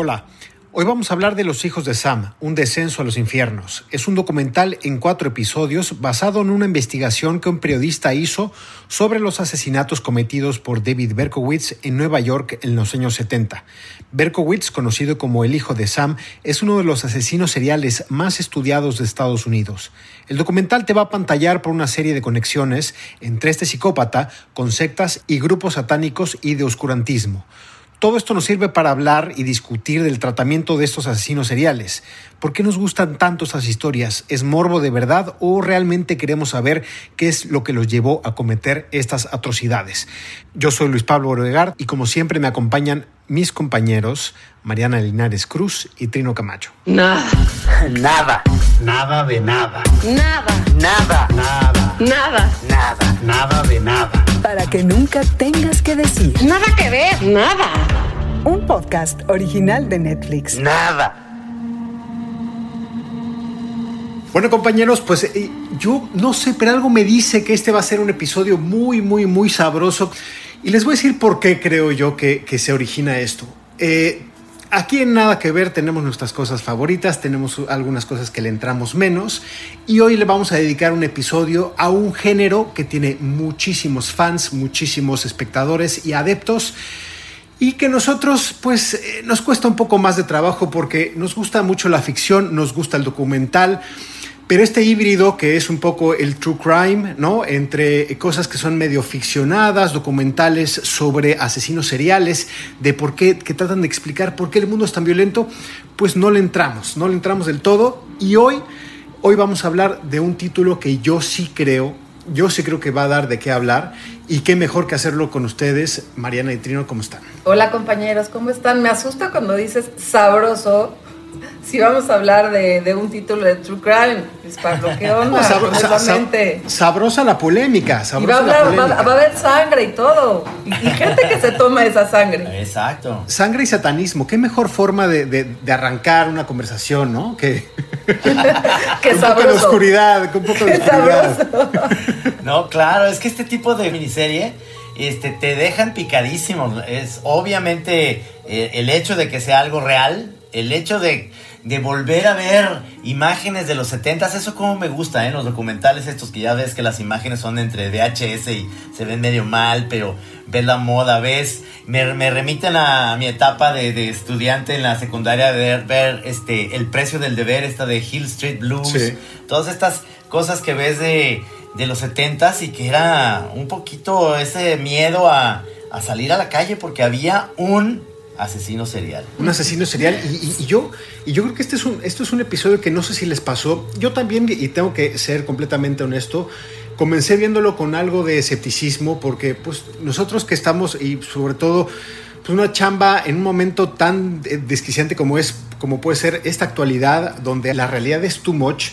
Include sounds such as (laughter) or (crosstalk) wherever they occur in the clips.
Hola, hoy vamos a hablar de Los Hijos de Sam, un descenso a los infiernos. Es un documental en cuatro episodios basado en una investigación que un periodista hizo sobre los asesinatos cometidos por David Berkowitz en Nueva York en los años 70. Berkowitz, conocido como el hijo de Sam, es uno de los asesinos seriales más estudiados de Estados Unidos. El documental te va a pantallar por una serie de conexiones entre este psicópata con sectas y grupos satánicos y de oscurantismo. Todo esto nos sirve para hablar y discutir del tratamiento de estos asesinos seriales. ¿Por qué nos gustan tanto estas historias? ¿Es morbo de verdad o realmente queremos saber qué es lo que los llevó a cometer estas atrocidades? Yo soy Luis Pablo Oregar y como siempre me acompañan mis compañeros Mariana Linares Cruz y Trino Camacho. Nada. Nada. Nada de nada. Nada. Nada. Nada. Nada. Nada. Nada de nada. Para que nunca tengas que decir. Nada que ver. Nada. Un podcast original de Netflix. Nada. Bueno compañeros, pues eh, yo no sé, pero algo me dice que este va a ser un episodio muy, muy, muy sabroso. Y les voy a decir por qué creo yo que, se origina esto. Eh, Aquí en Nada que Ver tenemos nuestras cosas favoritas, tenemos algunas cosas que le entramos menos y hoy le vamos a dedicar un episodio a un género que tiene muchísimos fans, muchísimos espectadores y adeptos y que nosotros pues eh, nos cuesta un poco más de trabajo porque nos gusta mucho la ficción, nos gusta el documental. Pero este híbrido que es un poco el true crime, ¿no? Entre cosas que son medio ficcionadas, documentales sobre asesinos seriales, de por qué, que tratan de explicar por qué el mundo es tan violento, pues no le entramos, no le entramos del todo. Y hoy, hoy vamos a hablar de un título que yo sí creo, yo sí creo que va a dar de qué hablar. Y qué mejor que hacerlo con ustedes, Mariana y Trino, ¿cómo están? Hola compañeros, ¿cómo están? Me asusta cuando dices sabroso si vamos a hablar de, de, un título de True Crime, pues Pablo, ¿qué onda? Sabrosa, sabrosa la polémica. Sabrosa y va a, hablar, la polémica. Va, va, a haber sangre y todo. Y, y, gente que se toma esa sangre. Exacto. Sangre y satanismo. Qué mejor forma de, de, de arrancar una conversación, ¿no? Que, (laughs) que un poco de oscuridad. Un poco de oscuridad. no, claro, es que este tipo de miniserie este, te dejan picadísimo. Es obviamente eh, el hecho de que sea algo real el hecho de, de, volver a ver imágenes de los 70 eso como me gusta, ¿eh? Los documentales estos que ya ves que las imágenes son entre VHS y se ven medio mal, pero ves la moda, ves, me, me remiten a mi etapa de, de, estudiante en la secundaria, de ver, ver, este, el precio del deber, esta de Hill Street Blues, sí. todas estas cosas que ves de, de los 70 y que era un poquito ese miedo a, a salir a la calle porque había un asesino serial. Un asesino serial. Y, y, y, yo, y yo creo que este es un, esto es un episodio que no sé si les pasó. Yo también, y tengo que ser completamente honesto, comencé viéndolo con algo de escepticismo, porque pues nosotros que estamos, y sobre todo, pues una chamba en un momento tan desquiciante como es, como puede ser esta actualidad, donde la realidad es too much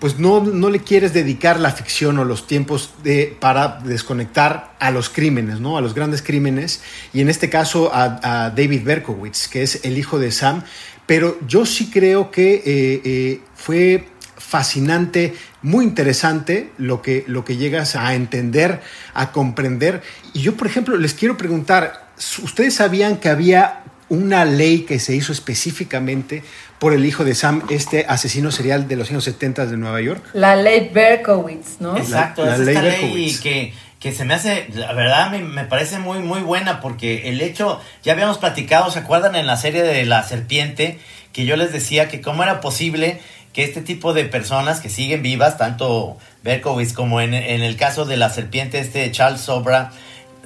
pues no, no, le quieres dedicar la ficción o los tiempos de, para desconectar a los crímenes, ¿no? A los grandes crímenes. Y en este caso a, a David Berkowitz, que es el hijo de Sam. Pero yo sí creo que eh, eh, fue fascinante, muy interesante lo que, lo que llegas a entender, a comprender. Y yo, por ejemplo, les quiero preguntar, ¿ustedes sabían que había una ley que se hizo específicamente por el hijo de Sam, este asesino serial de los años 70 de Nueva York. La ley Berkowitz, ¿no? Exacto, la, la es ley esta ley que, que se me hace, la verdad me, me, parece muy, muy buena porque el hecho, ya habíamos platicado, ¿se acuerdan en la serie de La Serpiente? Que yo les decía que cómo era posible que este tipo de personas que siguen vivas, tanto Berkowitz como en, en el caso de La Serpiente, este Charles Sobra,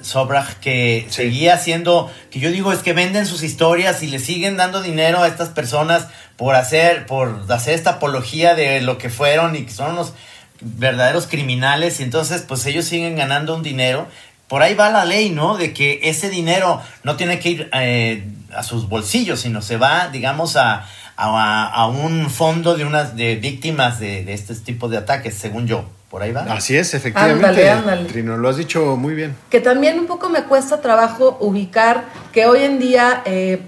Sobrach que sí. seguía haciendo, que yo digo es que venden sus historias y le siguen dando dinero a estas personas por hacer, por hacer esta apología de lo que fueron y que son unos verdaderos criminales y entonces pues ellos siguen ganando un dinero. Por ahí va la ley, ¿no? De que ese dinero no tiene que ir eh, a sus bolsillos, sino se va, digamos, a, a, a un fondo de unas de víctimas de, de este tipo de ataques, según yo. Por ahí va. Así es, efectivamente. Ándale, ándale. Trino, lo has dicho muy bien. Que también un poco me cuesta trabajo ubicar que hoy en día eh,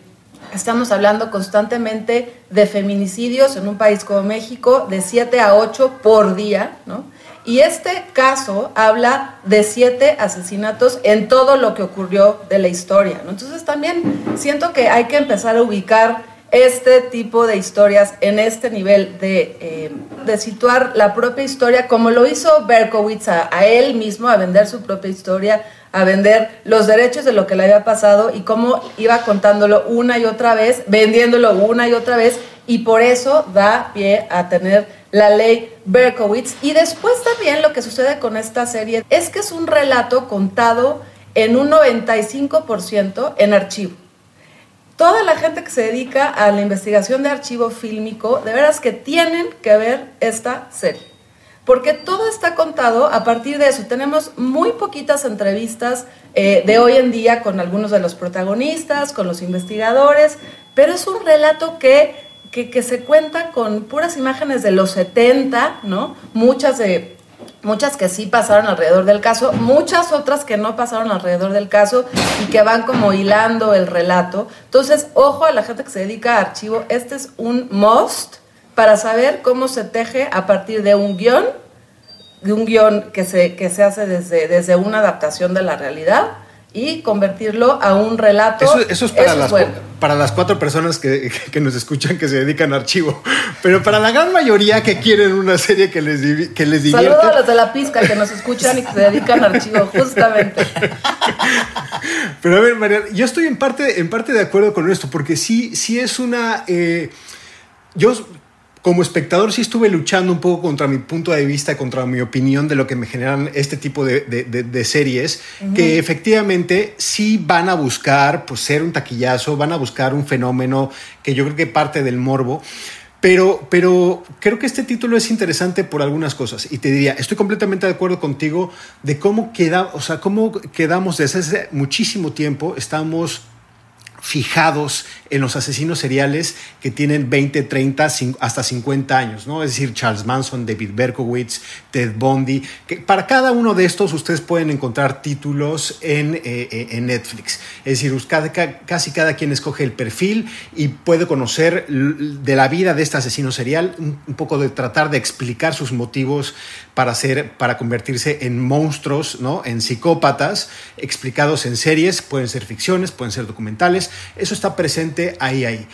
estamos hablando constantemente de feminicidios en un país como México de 7 a 8 por día, ¿no? Y este caso habla de siete asesinatos en todo lo que ocurrió de la historia. Entonces también siento que hay que empezar a ubicar este tipo de historias en este nivel de, eh, de situar la propia historia, como lo hizo Berkowitz a, a, él mismo, a vender su propia historia, a vender los derechos de lo que le había pasado y cómo iba contándolo una y otra vez, vendiéndolo una y otra vez, y por eso da pie a tener la ley Berkowitz. Y después también lo que sucede con esta serie es que es un relato contado en un 95% en archivo. Toda la gente que se dedica a la investigación de archivo fílmico, de veras que tienen que ver esta serie. Porque todo está contado a partir de eso. Tenemos muy poquitas entrevistas eh, de hoy en día con algunos de los protagonistas, con los investigadores, pero es un relato que que, se cuenta con puras imágenes de los 70, ¿no? Muchas de muchas que sí pasaron alrededor del caso, muchas otras que no pasaron alrededor del caso y que van como hilando el relato. Entonces, ojo a la gente que se dedica a archivo, este es un must para saber cómo se teje a partir de un guion, de un guion que se, que se hace desde, desde una adaptación de la realidad y convertirlo a un relato. Eso, es, para, las, para las cuatro personas (laughs) que, nos escuchan que se dedican a archivo. Pero para la gran mayoría que quieren una serie que les, que les divierte. Saludos a los de la pizca que nos escuchan y que se dedican a archivo, justamente. (laughs) Pero a ver, María, yo estoy en parte, en parte de acuerdo con esto, porque sí, sí es una. Eh, yo como espectador sí estuve luchando un poco contra mi punto de vista, contra mi opinión de lo que me generan este tipo de, series, que efectivamente sí van a buscar pues, ser un taquillazo, van a buscar un fenómeno que yo creo que parte del morbo. Pero, pero creo que este título es interesante por algunas cosas. Y te diría, estoy completamente de acuerdo contigo de cómo, queda, o sea, cómo quedamos desde hace muchísimo tiempo. Estamos fijados en los asesinos seriales que tienen 20, 30, hasta 50 años, ¿no? Es decir, Charles Manson, David Berkowitz, Ted Bundy. Que para cada uno de estos ustedes pueden encontrar títulos en, eh, eh, Netflix. Es decir, casi cada quien escoge el perfil y puede conocer de la vida de este asesino serial, un, un poco de tratar de explicar sus motivos para, ser, para convertirse en monstruos, ¿no? En psicópatas, explicados en series, pueden ser ficciones, pueden ser documentales eso está presente ahí, ahí.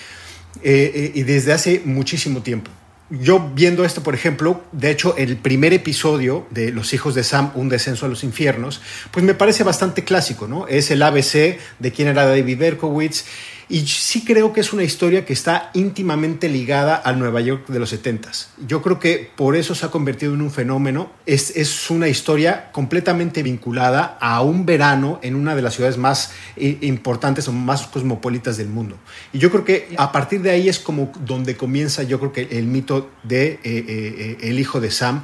Eh, eh, y desde hace muchísimo tiempo. Yo viendo esto, por ejemplo, de hecho, el primer episodio de Los hijos de Sam, Un descenso a los infiernos, pues me parece bastante clásico, ¿no? Es el ABC de quién era David Berkowitz y sí creo que es una historia que está íntimamente ligada al Nueva York de los 70 Yo creo que por eso se ha convertido en un fenómeno. Es, es una historia completamente vinculada a un verano en una de las ciudades más eh, importantes o más cosmopolitas del mundo. Y yo creo que a partir de ahí es como donde comienza, yo creo que el mito de eh, eh, El hijo de Sam,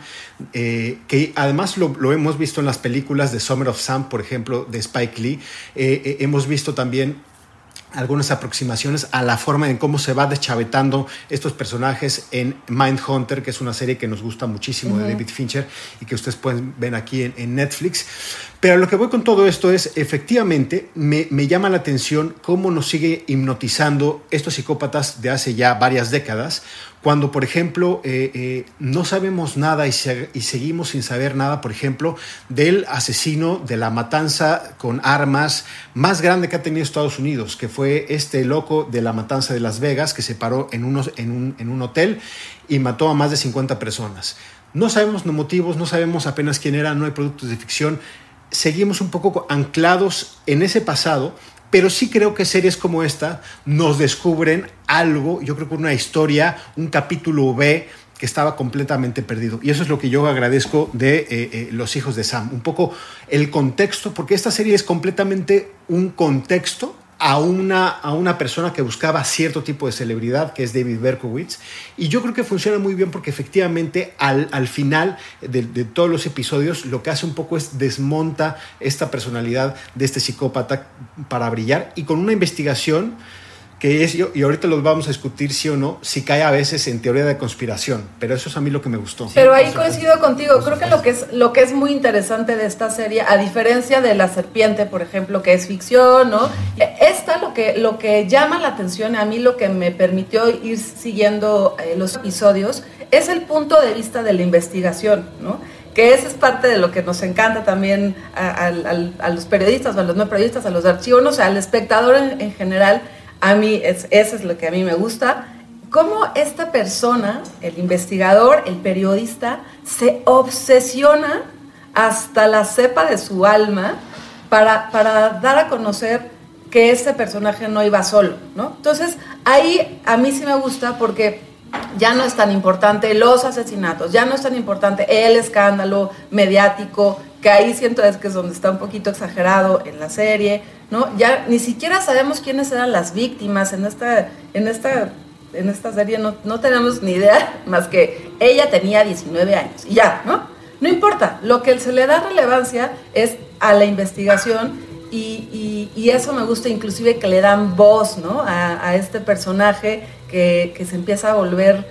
que además lo, lo, hemos visto en las películas de Summer of Sam, por ejemplo, de Spike Lee. hemos visto también algunas aproximaciones a la forma en cómo se va deschavetando estos personajes en Mindhunter, que es una serie que nos gusta muchísimo de David Fincher y que ustedes pueden ver aquí en, en Netflix. Pero lo que voy con todo esto es, efectivamente, me, me, llama la atención cómo nos sigue hipnotizando estos psicópatas de hace ya varias décadas, cuando, por ejemplo, eh, eh, no sabemos nada y, seguimos sin saber nada, por ejemplo, del asesino de la matanza con armas más grande que ha tenido Estados Unidos, que fue este loco de la matanza de Las Vegas, que se paró en, unos, un, en un hotel y mató a más de 50 personas. No sabemos los motivos, no sabemos apenas quién era, no hay productos de ficción seguimos un poco anclados en ese pasado, pero sí creo que series como esta nos descubren algo, yo creo que una historia, un capítulo B que estaba completamente perdido. Y eso es lo que yo agradezco de eh, eh, Los hijos de Sam. Un poco el contexto, porque esta serie es completamente un contexto a una, a una persona que buscaba cierto tipo de celebridad, que es David Berkowitz. Y yo creo que funciona muy bien porque efectivamente al, al final de, de, todos los episodios lo que hace un poco es desmonta esta personalidad de este psicópata para brillar y con una investigación que es, y ahorita los vamos a discutir sí o no, si cae a veces en teoría de conspiración, pero eso es a mí lo que me gustó. Pero ahí coincido contigo, creo que lo que, es, lo que es muy interesante de esta serie, a diferencia de La Serpiente, por ejemplo, que es ficción, ¿no? Esta lo que, lo que llama la atención, a mí lo que me permitió ir siguiendo eh, los episodios, es el punto de vista de la investigación, ¿no? que esa es parte de lo que nos encanta también a, los periodistas o a los no periodistas, a los archivos, o sea, al espectador en, general, a mí es, eso es lo que a mí me gusta. Cómo esta persona, el investigador, el periodista, se obsesiona hasta la cepa de su alma para, para dar a conocer que ese personaje no iba solo, ¿no? Entonces, ahí a mí sí me gusta porque ya no es tan importante los asesinatos, ya no es tan importante el escándalo mediático, que ahí siento es que es donde está un poquito exagerado en la serie, ¿no? Ya ni siquiera sabemos quiénes eran las víctimas en esta, en esta, en esta serie, no, no tenemos ni idea (laughs) más que ella tenía 19 años y ya, ¿no? No importa, lo que se le da relevancia es a la investigación y, y, eso me gusta inclusive que le dan voz ¿no? a, este personaje que, que, se empieza a volver,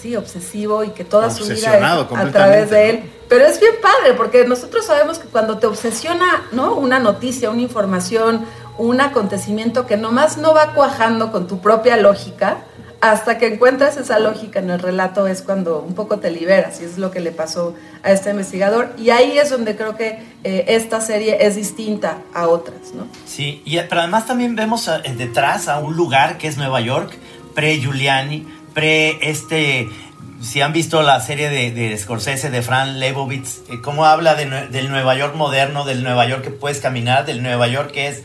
sí, obsesivo y que toda su vida es a través de él. Pero es bien padre porque nosotros sabemos que cuando te obsesiona ¿no? una noticia, una información, un acontecimiento que nomás no va cuajando con tu propia lógica, hasta que encuentras esa lógica en el relato es cuando un poco te liberas y es lo que le pasó a este investigador y ahí es donde creo que eh, esta serie es distinta a otras, ¿no? Sí, y, pero además también vemos eh, detrás a un lugar que es Nueva York, pre-Giuliani, pre este si han visto la serie de, Scorsese, de Fran Lebowitz, eh, cómo habla del Nueva York moderno, del Nueva York que puedes caminar, del Nueva York que es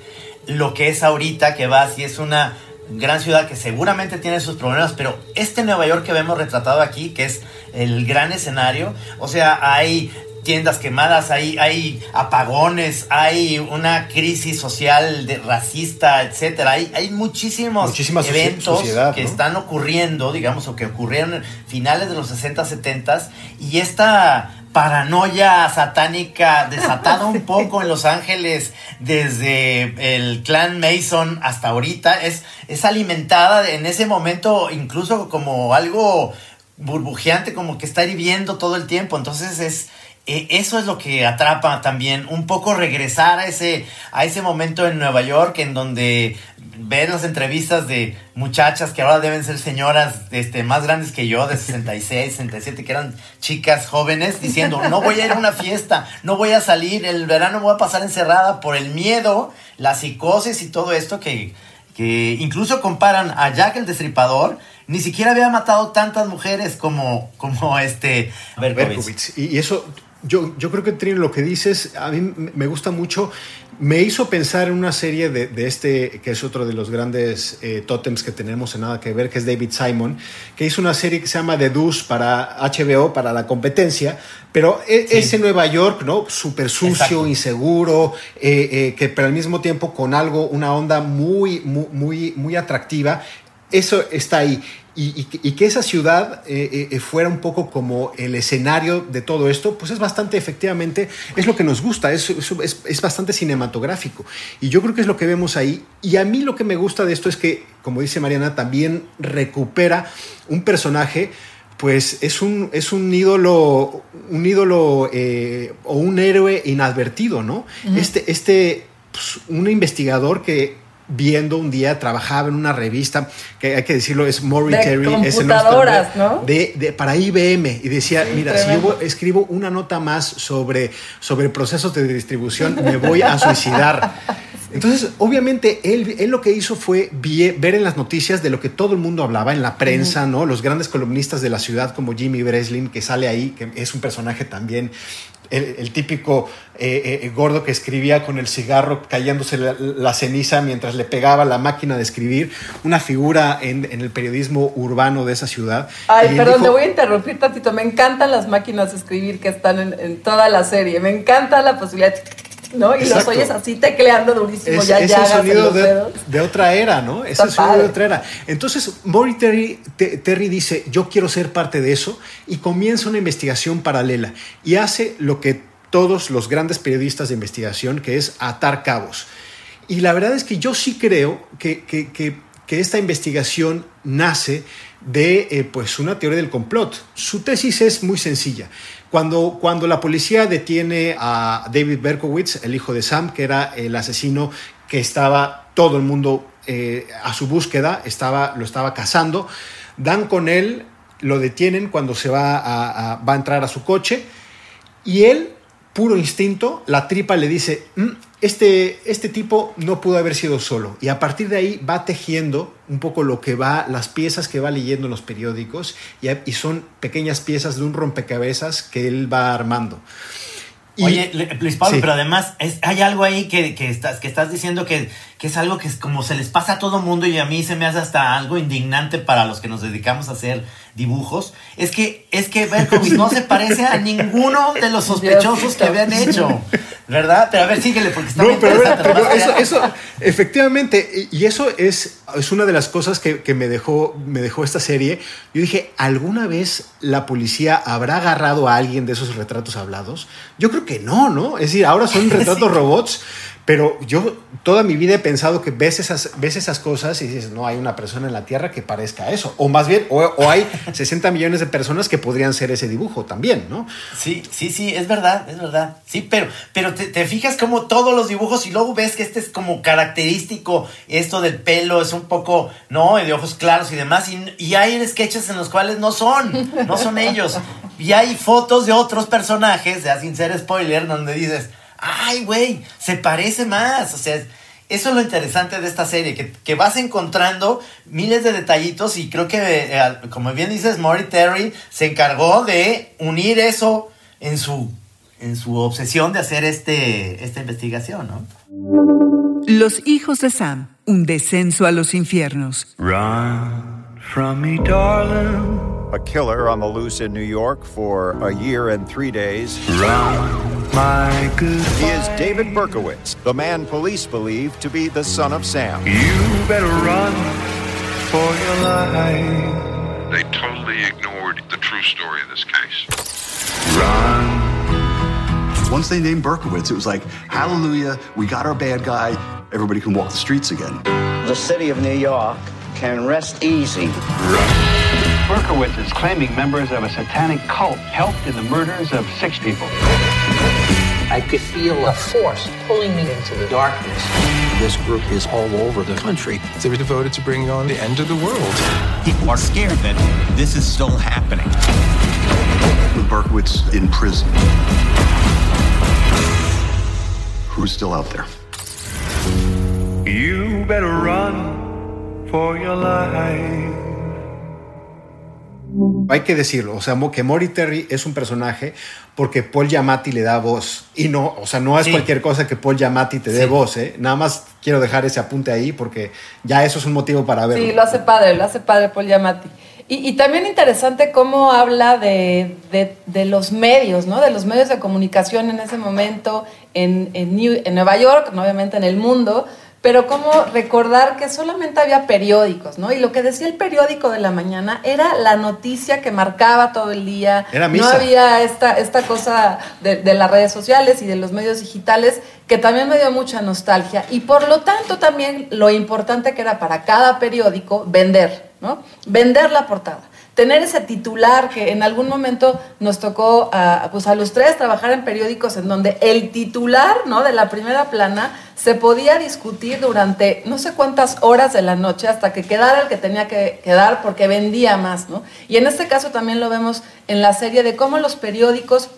lo que es ahorita, que vas y es una gran ciudad que seguramente tiene sus problemas, pero este Nueva York que vemos retratado aquí, que es el gran escenario, o sea, hay tiendas quemadas, hay, hay apagones, hay una crisis social de, racista, etcétera. Hay, hay muchísimos eventos que están ocurriendo, digamos, o que ocurrieron finales de los 60, 70 y esta paranoia satánica desatada un (laughs) poco en Los Ángeles desde el clan Mason hasta ahorita es, es alimentada en ese momento incluso como algo burbujeante, como que está hirviendo todo el tiempo. Entonces es, e, eso es lo que atrapa también, un poco regresar a ese, a ese momento en Nueva York en donde ves las entrevistas de muchachas que ahora deben ser señoras este, más grandes que yo, de 66, 67, que eran chicas jóvenes, diciendo, no voy a ir a una fiesta, no voy a salir, el verano voy a pasar encerrada por el miedo, la psicosis y todo esto que, que incluso comparan a Jack el Destripador, ni siquiera había matado tantas mujeres como, como este Berkowitz. Y eso yo, yo creo que Trino, lo que dices, a mí me gusta mucho. Me hizo pensar en una serie de, de este, que es otro de los grandes eh, tótems que tenemos en nada que ver, que es David Simon, que hizo una serie que se llama The Deuce para HBO, para la competencia, pero e, ese Nueva York, ¿no? Súper sucio, inseguro, eh, eh, que pero al mismo tiempo con algo, una onda muy, muy, muy, muy atractiva. Eso está ahí y, que esa ciudad eh, eh, eh, fuera un poco como el escenario de todo esto, pues es bastante, efectivamente, es lo que nos gusta, es, es, bastante cinematográfico. Y yo creo que es lo que vemos ahí. Y a mí lo que me gusta de esto es que, como dice Mariana, también recupera un personaje pues es un, es un ídolo, un ídolo o un héroe inadvertido, ¿no? Este, este pues, un investigador que viendo un día, trabajaba en una revista, que hay que decirlo, es Maury de Terry. Computadoras, ¿no? De, para IBM. Y decía, mira, si yo escribo una nota más sobre, sobre procesos de distribución, me voy a suicidar. (laughs) Entonces, obviamente, él, él, lo que hizo fue ver en las noticias de lo que todo el mundo hablaba, en la prensa, ¿no? Los grandes columnistas de la ciudad como Jimmy Breslin, que sale ahí, que es un personaje también el, típico eh, eh, gordo que escribía con el cigarro cayéndose la, ceniza mientras le pegaba la máquina de escribir, una figura en, el periodismo urbano de esa ciudad. Ay, perdón, te voy a interrumpir tantito. Me encantan las máquinas de escribir que están en, toda la serie. Me encanta la posibilidad ¿no? Y los oyes así tecleando durísimo, es, ya es el sonido de, otra era, ¿no? Es el sonido de otra era. Entonces, Maury Terry, Terry dice, yo quiero ser parte de eso, y comienza una investigación paralela, y hace lo que todos los grandes periodistas de investigación, que es atar cabos. Y la verdad es que yo sí creo que, que, que, que esta investigación nace de eh, pues una teoría del complot. Su tesis es muy sencilla. Cuando, cuando la policía detiene a David Berkowitz, el hijo de Sam, que era el asesino que estaba todo el mundo eh, a su búsqueda, estaba, lo estaba cazando, dan con él, lo detienen cuando se va a, va a entrar a su coche Y él, puro instinto, la tripa le dice, "Mm, este, este tipo no pudo haber sido solo. Y a partir de ahí va tejiendo un poco lo que va, las piezas que va leyendo en los periódicos, y, y son pequeñas piezas de un rompecabezas que él va armando. Y- Oye, Luis Pablo, Sí. pero además es- hay algo ahí que, que estás, que estás diciendo que, que es algo que es como se les pasa a todo mundo y a mí se me hace hasta algo indignante para los que nos dedicamos a hacer dibujos. Es que, es que Berkowitz no se parece a ninguno de los sospechosos que habían hecho. ¿Verdad? Pero a ver, síguele porque está muy No, pero, interesante. pero eso, eso, efectivamente, y y eso es, es una de las cosas que, que me, dejó, me dejó esta serie. Yo dije, ¿alguna vez la policía habrá agarrado a alguien de esos retratos hablados? Yo creo que no, ¿no? Es decir, ahora son (laughs) retratos robots, pero yo toda mi vida he pensado que ves esas, ves esas cosas y dices, no hay una persona en la Tierra que parezca eso. O más bien, o, o hay (laughs) 60 millones de personas que podrían ser ese dibujo también, ¿no? Sí, sí, sí, es verdad, es verdad. Sí, pero, pero te, te fijas como todos los dibujos y luego ves que este es como característico, esto del pelo es un poco, ¿no? De ojos claros y demás. Y, y hay sketches en los cuales no son, no son ellos. Y hay fotos de otros personajes, ya sin ser spoiler, donde dices, ay, güey, se parece más. O sea, eso es lo interesante de esta serie, que, que vas encontrando miles de detallitos y creo que, eh, como bien dices, Maury Terry se encargó de unir eso en su, en su obsesión de hacer este, esta investigación, ¿no? Los hijos de Sam, un descenso a los infiernos. Run from me, darling. A killer on the loose in New York for a year and three days. Run, my good He is David Berkowitz, the man police believe to be the son of Sam. You better run for your life. They totally ignored the true story of this case. Run. Once they named Berkowitz, it was like, hallelujah, we got our bad guy, everybody can walk the streets again. The city of New York can rest easy. Berkowitz is claiming members of a satanic cult helped in the murders of six people. I could feel a force pulling me into the darkness. This group is all over the country. They were devoted to bringing on the end of the world. People are scared that this is still happening. With Berkowitz in prison. Who's still out there? You better run for your life. Hay que decirlo, o sea, que Maury Terry es un personaje porque Paul Giamatti le da voz. Y no, o sea, no es Sí. cualquier cosa que Paul Giamatti te dé Sí. voz, ¿eh? Nada más quiero dejar ese apunte ahí porque ya eso es un motivo para verlo. Sí, lo hace padre, lo hace padre Paul Giamatti. Y, y también interesante cómo habla de, de- de los medios, ¿no? De los medios de comunicación en ese momento en, en New- en Nueva York, obviamente en el mundo, pero cómo recordar que solamente había periódicos, ¿no? Y lo que decía el periódico de la mañana era la noticia que marcaba todo el día. Era no misa. había esta, esta cosa de, de las redes sociales y de los medios digitales que también me dio mucha nostalgia y por lo tanto también lo importante que era para cada periódico vender, ¿no? Vender la portada. Tener ese titular que en algún momento nos tocó a, pues a los tres trabajar en periódicos en donde el titular ¿no? de la primera plana se podía discutir durante no sé cuántas horas de la noche hasta que quedara el que tenía que quedar porque vendía más. ¿no? Y en este caso también lo vemos en la serie de cómo los periódicos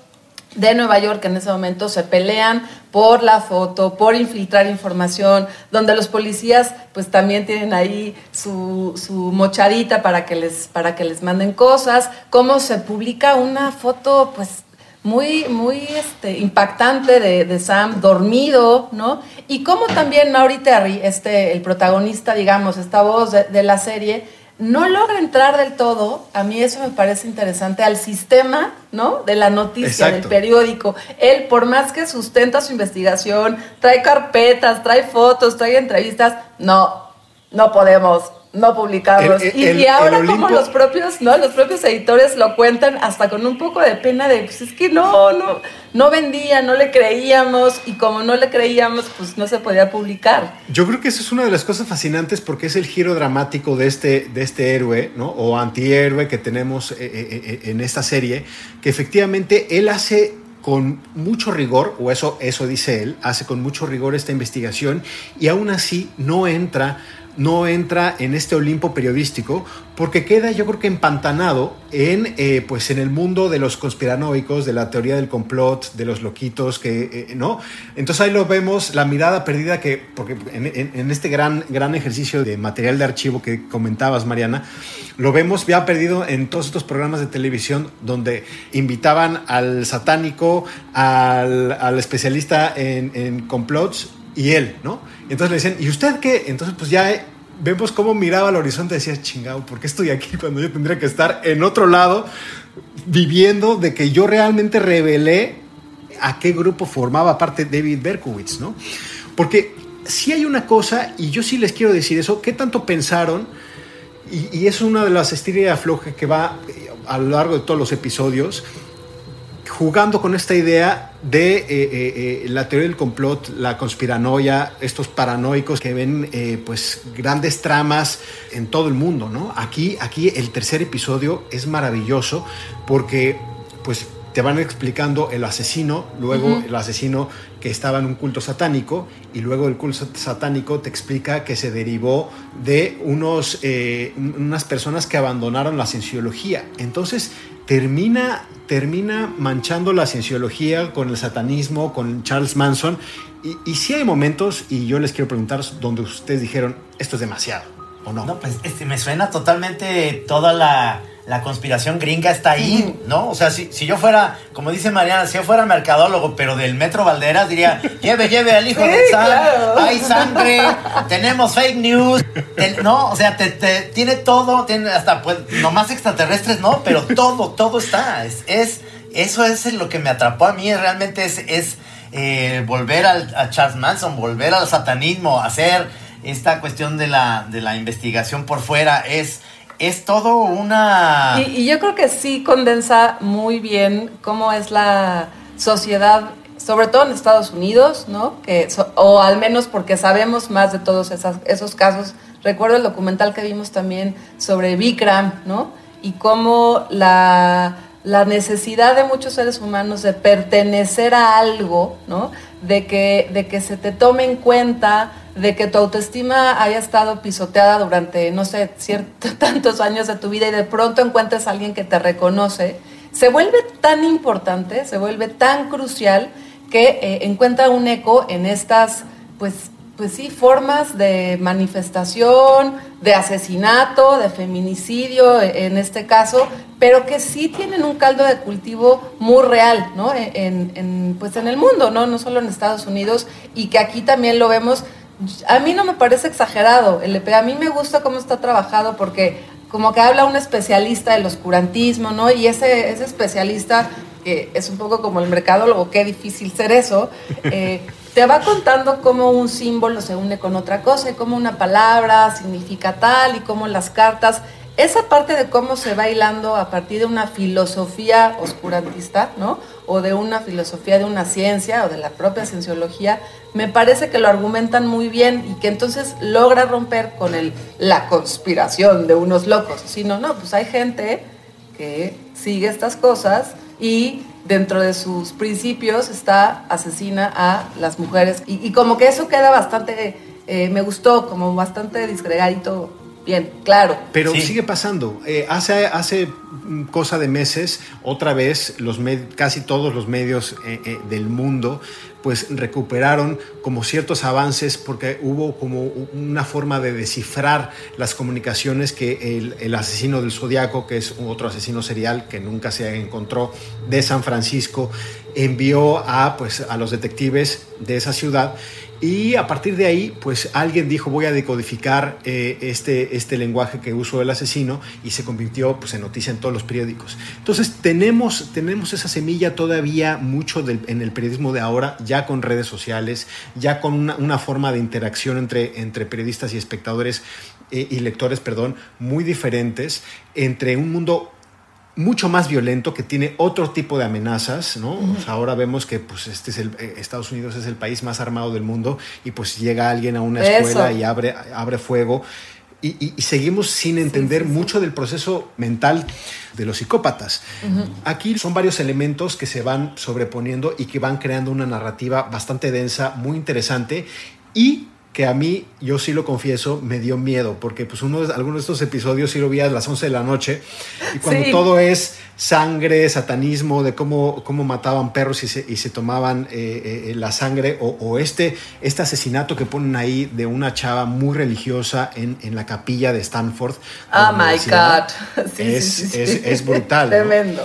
de Nueva York en ese momento se pelean por la foto, por infiltrar información, donde los policías pues también tienen ahí su, su mochadita para que, les, para que les manden cosas, cómo se publica una foto pues muy, muy este, impactante de, de Sam dormido, ¿no? Y cómo también Maury Terry, este, el protagonista, digamos, esta voz de, de la serie, no logra entrar del todo, a mí eso me parece interesante, al sistema, ¿no? De la noticia, Exacto. del periódico. Él, por más que sustenta su investigación, trae carpetas, trae fotos, trae entrevistas, no, no podemos no publicarlos. El- el- y, y ahora como los propios, ¿no? Los propios editores lo cuentan hasta con un poco de pena de, pues es que no, no, no vendía, no le creíamos, y como no le creíamos, pues no se podía publicar. Yo creo que eso es una de las cosas fascinantes porque es el giro dramático de este, de este héroe, ¿no? O antihéroe que tenemos eh, eh, eh, en esta serie, que efectivamente él hace con mucho rigor, o eso, eso dice él, hace con mucho rigor esta investigación y aún así no entra no entra en este Olimpo periodístico porque queda yo creo que empantanado en, eh, pues en el mundo de los conspiranoicos, de la teoría del complot, de los loquitos, que, eh, ¿no? Entonces ahí lo vemos, la mirada perdida que, porque en, en, este gran, gran ejercicio de material de archivo que comentabas, Mariana, lo vemos ya perdido en todos estos programas de televisión donde invitaban al satánico, al, al especialista en, en complots y él, ¿no? Entonces le decían, ¿y usted qué? Entonces, pues ya vemos cómo miraba al horizonte y decía, chingado, ¿por qué estoy aquí (laughs) cuando yo tendría que estar en otro lado viviendo de que yo realmente revelé a qué grupo formaba parte David Berkowitz, ¿no? Porque si hay una cosa, y yo sí les quiero decir eso, ¿qué tanto pensaron? Y, y es una de las estrellas afloje que va a lo largo de todos los episodios, jugando con esta idea de eh, eh, eh, la teoría del complot, la conspiranoia, estos paranoicos que ven eh, pues grandes tramas en todo el mundo, ¿no? Aquí, aquí el tercer episodio es maravilloso porque pues te van explicando el asesino, luego el asesino que estaba en un culto satánico y luego el culto satánico te explica que se derivó de unos, unas personas que abandonaron la cienciología. Entonces termina, termina manchando la cienciología con el satanismo, con Charles Manson. Y, y sí hay momentos, y yo les quiero preguntar, donde ustedes dijeron, esto es demasiado, ¿o no? No, pues este, me suena totalmente toda la, la conspiración gringa está ahí, ¿no? O sea, si, si yo fuera, como dice Mariana, si yo fuera mercadólogo, pero del Metro Valderas, diría, (laughs) lleve, lleve al hijo Sí, de Sam, claro. hay sangre, tenemos fake news, te- ¿no? O sea, te, te- tiene todo, tiene hasta, pues, nomás extraterrestres, ¿no? Pero todo, todo está. Es, es- eso es lo que me atrapó a mí, realmente es, es eh, volver al, a Charles Manson, volver al satanismo, hacer esta cuestión de la, de la investigación por fuera, es, es todo una... Y, yo creo que sí condensa muy bien cómo es la sociedad, sobre todo en Estados Unidos, ¿no? Que, so- o al menos porque sabemos más de todos esas- esos casos. Recuerdo el documental que vimos también sobre Vikram, ¿no? Y cómo la, la necesidad de muchos seres humanos de pertenecer a algo, ¿no? De que, de que se te tome en cuenta, de que tu autoestima haya estado pisoteada durante, no sé, ciertos (laughs) tantos años de tu vida y de pronto encuentres a alguien que te reconoce, se vuelve tan importante, se vuelve tan crucial que eh, encuentra un eco en estas, pues, pues sí, formas de manifestación, de asesinato, de feminicidio eh, en este caso, pero que sí tienen un caldo de cultivo muy real, ¿no? En, en, pues en el mundo, ¿no? No solo en Estados Unidos, y que aquí también lo vemos. A mí no me parece exagerado, el EP, a mí me gusta cómo está trabajado porque como que habla un especialista del oscurantismo, ¿no? Y ese, ese especialista, que es un poco como el mercadólogo, qué difícil ser eso, eh, (laughs) te va contando cómo un símbolo se une con otra cosa y cómo una palabra significa tal y cómo las cartas. Esa parte de cómo se va hilando a partir de una filosofía oscurantista, ¿no? O de una filosofía de una ciencia o de la propia cienciología, me parece que lo argumentan muy bien y que entonces logra romper con el, la conspiración de unos locos. Sino, no, pues hay gente que sigue estas cosas y dentro de sus principios está asesina a las mujeres. Y, y como que eso queda bastante, eh, me gustó, como bastante disgregadito, bien, claro. Pero sigue pasando. Eh, hace, hace mm, cosa de meses, otra vez, los med- casi todos los medios eh, eh, del mundo pues recuperaron como ciertos avances porque hubo como una forma de descifrar las comunicaciones que el, el asesino del Zodiaco, que es otro asesino serial que nunca se encontró de San Francisco, envió a, pues, a los detectives de esa ciudad y a partir de ahí, pues alguien dijo voy a decodificar eh, este, este lenguaje que usó el asesino y se convirtió pues, en noticia en todos los periódicos. Entonces tenemos, tenemos esa semilla todavía mucho en el periodismo de ahora, ya con redes sociales, ya con una, una forma de interacción entre, entre periodistas y espectadores eh, y lectores, perdón, muy diferentes, entre un mundo mucho más violento, que tiene otro tipo de amenazas, ¿no? O sea, ahora vemos que pues, este es el, eh, Estados Unidos es el país más armado del mundo y pues llega alguien a una Eso. escuela y abre, abre fuego. Y, y- y seguimos sin entender mucho del proceso mental de los psicópatas. Aquí son varios elementos que se van sobreponiendo y que van creando una narrativa bastante densa, muy interesante y que a mí, yo sí lo confieso, me dio miedo, porque pues uno de, algunos de estos episodios sí lo vi a las 11 de la noche, y cuando Sí. todo es sangre, satanismo, de cómo, cómo mataban perros y se, y se tomaban eh, eh, la sangre, o, o este, este asesinato que ponen ahí de una chava muy religiosa en, en la capilla de Stanford. Oh my God. (laughs) Sí, es, sí, es- es brutal. ¿no?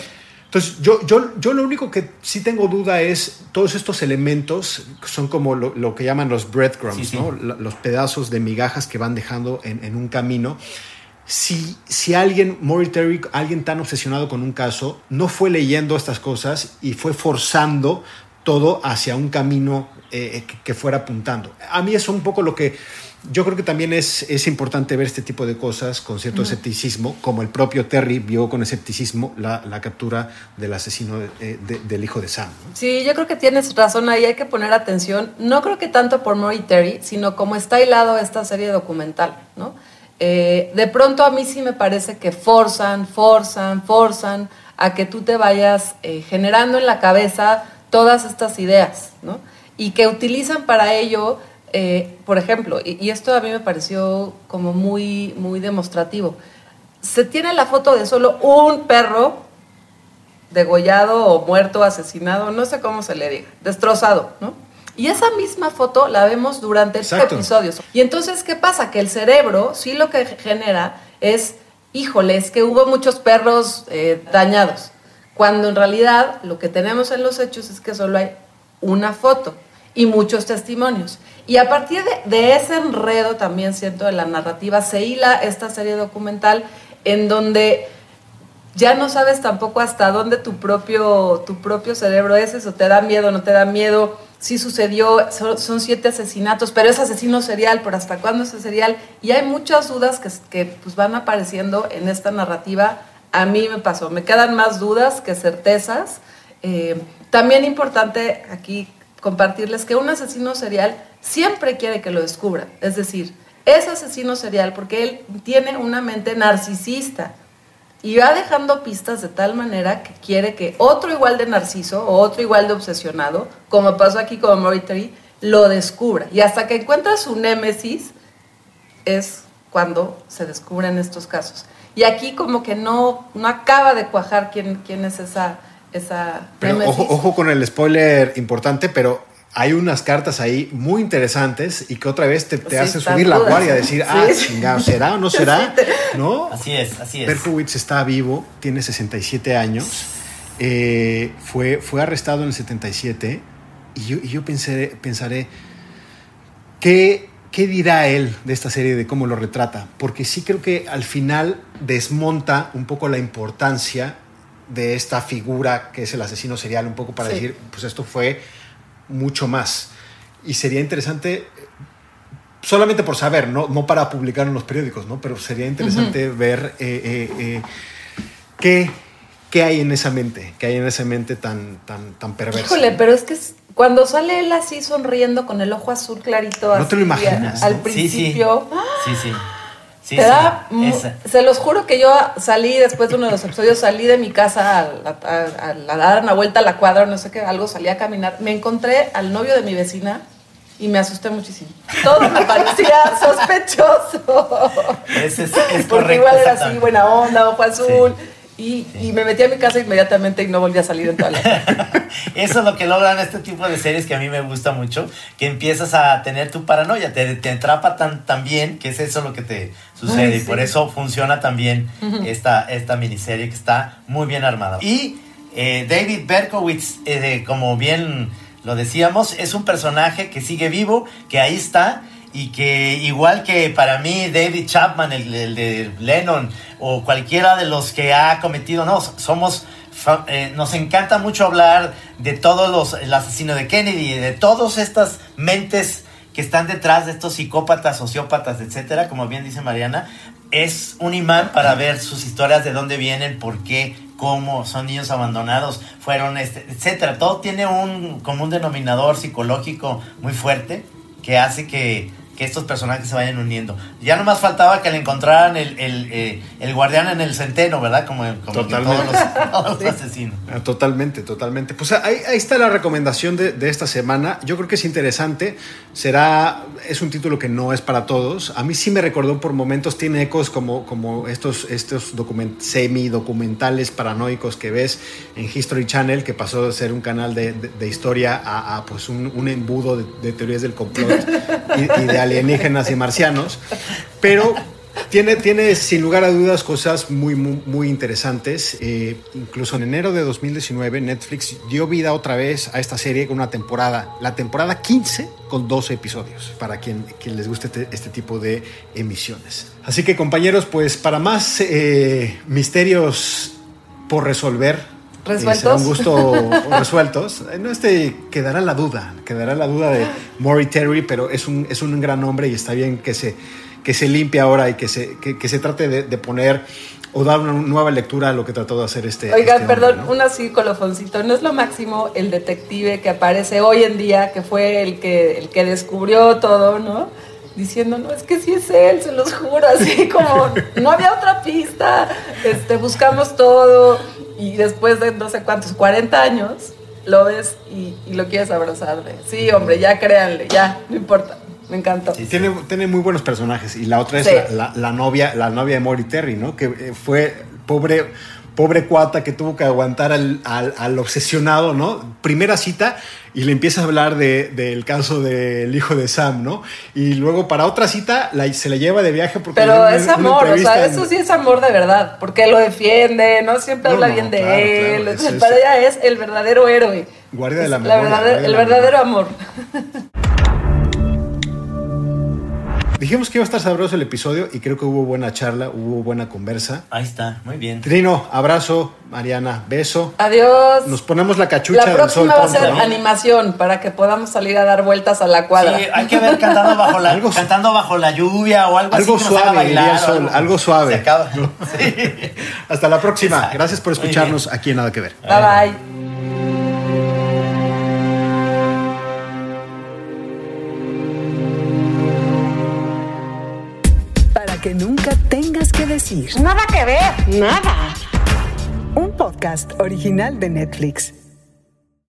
Entonces, yo, yo, yo lo único que sí tengo duda es todos estos elementos son como lo, lo que llaman los breadcrumbs, Sí. ¿no? Los pedazos de migajas que van dejando en, en un camino. Si, si alguien, Maury Terry, alguien tan obsesionado con un caso, no fue leyendo estas cosas y fue forzando todo hacia un camino eh, que, fuera apuntando. A mí es un poco lo que yo creo que también es, es importante ver este tipo de cosas con cierto escepticismo, como el propio Terry vio con escepticismo la, la captura del asesino eh, de- del hijo de Sam. ¿no? Sí, yo creo que tienes razón ahí, hay que poner atención, no creo que tanto por Maury Terry, sino como está hilado esta serie documental, ¿no? Eh, de pronto a mí sí me parece que forzan, forzan, forzan a que tú te vayas eh, generando en la cabeza todas estas ideas, ¿no? Y que utilizan para ello, eh, por ejemplo, y, y esto a mí me pareció como muy, muy demostrativo, se tiene la foto de solo un perro degollado o muerto, asesinado, no sé cómo se le diga, destrozado, ¿no? Y esa misma foto la vemos durante estos Exacto. episodios. Y entonces, ¿qué pasa? Que el cerebro sí lo que genera es, híjole, es que hubo muchos perros eh, dañados. Cuando en realidad lo que tenemos en los hechos es que solo hay una foto y muchos testimonios. Y a partir de, ese enredo también siento de la narrativa se hila esta serie documental en donde ya no sabes tampoco hasta dónde tu propio, tu propio cerebro es eso, te da miedo, no te da miedo, sí sucedió, son, son siete asesinatos, pero es asesino serial, pero hasta cuándo es serial, y hay muchas dudas que, que pues van apareciendo en esta narrativa, a mí me pasó, me quedan más dudas que certezas, Eh, también importante aquí compartirles que un asesino serial siempre quiere que lo descubran, es decir, es asesino serial porque él tiene una mente narcisista, y va dejando pistas de tal manera que quiere que otro igual de narciso o otro igual de obsesionado, como pasó aquí con Maury lo descubra. Y hasta que encuentra su némesis es cuando se descubren estos casos. Y aquí como que no, no acaba de cuajar quién, quién es esa, esa Pero ojo, ojo con el spoiler importante, pero hay unas cartas ahí muy interesantes y que otra vez te, te Sí, hace están subir la guardia, decir, Sí. ah, chingado, ¿será o no (laughs) será? ¿No? Así es, así es. Berkowitz está vivo, tiene 67 años, eh, fue, fue arrestado en el 77 y yo, y yo pensé, pensaré, ¿qué, ¿qué dirá él de esta serie, de cómo lo retrata? Porque sí creo que al final desmonta un poco la importancia de esta figura que es el asesino serial, un poco para Sí. decir, pues esto fue mucho más. Y sería interesante, solamente por saber, no, no para publicar en los periódicos, ¿no? pero sería interesante ver eh, eh, eh, qué, qué hay en esa mente, qué hay en esa mente tan, tan, tan perversa. Híjole, pero es que es- cuando sale él así sonriendo con el ojo azul clarito, No te lo imaginas, Al ¿no? Sí, sí. principio. Sí, sí. Sí, te sí. da mu- Esa. se los juro que yo salí después de uno de los episodios salí de mi casa a, a- a- a dar una vuelta a la cuadra no sé qué algo salí a caminar me encontré al novio de mi vecina y me asusté muchísimo todo me parecía (laughs) sospechoso Ese es, es porque correcto. igual era así buena onda ojo azul y, y me metí a mi casa inmediatamente y no volví a salir en toda la (laughs) Eso es lo que logran este tipo de series que a mí me gusta mucho, que empiezas a tener tu paranoia, te, te atrapa tan, tan bien que es eso lo que te sucede Ay, y por eso funciona Ujú. esta, esta miniserie que está muy bien armada. Y eh, David Berkowitz, eh, como bien lo decíamos, es un personaje que sigue vivo, que ahí está y que igual que para mí David Chapman, el, de Lennon, o cualquiera de los que ha cometido, no, somos, eh, nos encanta mucho hablar de todos los, el asesino de Kennedy, de todas estas mentes que están detrás de estos psicópatas, sociópatas, etcétera, como bien dice Mariana, es un imán para ver sus historias de dónde vienen, por qué, cómo son niños abandonados, fueron, este, etcétera. Todo tiene un común denominador psicológico muy fuerte que hace que que estos personajes se vayan uniendo. Ya nomás faltaba que le encontraran el, el, eh, el guardián en el centeno, ¿verdad? Como, como Totalmente. todos los, (laughs) todos los asesinos. Ah, Totalmente, totalmente. Pues ahí, ahí está la recomendación de, de esta semana. Yo creo que es interesante. Será, es un título que no es para todos. A mí sí me recordó por momentos, tiene ecos como, como estos, estos document, semi-documentales paranoicos que ves en History Channel, que pasó de ser un canal de, de- de historia a, a, pues un, un embudo de, de teorías del complot (laughs) y, y de alienígenas y marcianos. Pero tiene, tiene sin lugar a dudas cosas muy, muy, muy interesantes. Eh, incluso en enero de 2019 Netflix dio vida otra vez a esta serie con una temporada, la temporada 15 con 12 episodios, para quien, les guste este, este tipo de emisiones. Así que compañeros, pues para más eh, misterios por resolver, ¿Resueltos? un gusto (laughs) resueltos. Eh, No este quedará la duda, quedará la duda de Maury Terry, pero es un, es un gran hombre y está bien que se, que se limpie ahora y que se, que, que se trate de, de poner o dar una nueva lectura a lo que trató de hacer este. Oigan, este hombre, perdón, ¿no? un así colofoncito. ¿No es lo máximo el detective que aparece hoy en día, que fue el que, el que descubrió todo, ¿no? Diciendo, no, es que sí es él, se los juro, así como (laughs) no había otra pista. Este, buscamos todo y después de no sé cuántos, 40 años, lo ves y, y lo quieres abrazar. de, Sí, hombre, ya créanle, ya, no importa. Me encantó. Tiene, tiene muy buenos personajes. Y la otra es Sí. la, la- la novia, la novia de Maury Terry, ¿no? Que eh, fue pobre, pobre cuata que tuvo que aguantar al, al- al obsesionado, ¿no? Primera cita y le empieza a hablar de- del caso del hijo de Sam, ¿no? Y luego para otra cita la- se la lleva de viaje porque Pero una- es una amor, o sea, eso sí es amor de verdad, porque lo defiende, ¿no? Siempre No, habla no, bien de él. claro, es- es- Para ella es el verdadero héroe. Guardia de Es la la memoria, de el verdadero amor. (laughs) Dijimos que iba a estar sabroso el episodio y creo que hubo buena charla, hubo buena conversa. Ahí está, muy bien. Trino, abrazo. Mariana, beso. Adiós. Nos ponemos la cachucha La del sol próxima va a ser ¿no? animación para que podamos salir a dar vueltas a la cuadra. Sí, hay que ver cantando bajo la, cantando bajo la lluvia o algo, Algo así que nos haga suave, bailar. el o sol, algo. algo suave. Se acaba. (laughs) Hasta la próxima. Exacto. Gracias por escucharnos aquí en Nada que Ver. Bye bye. Tengas que decir. Nada que ver. Nada. Un podcast original de Netflix.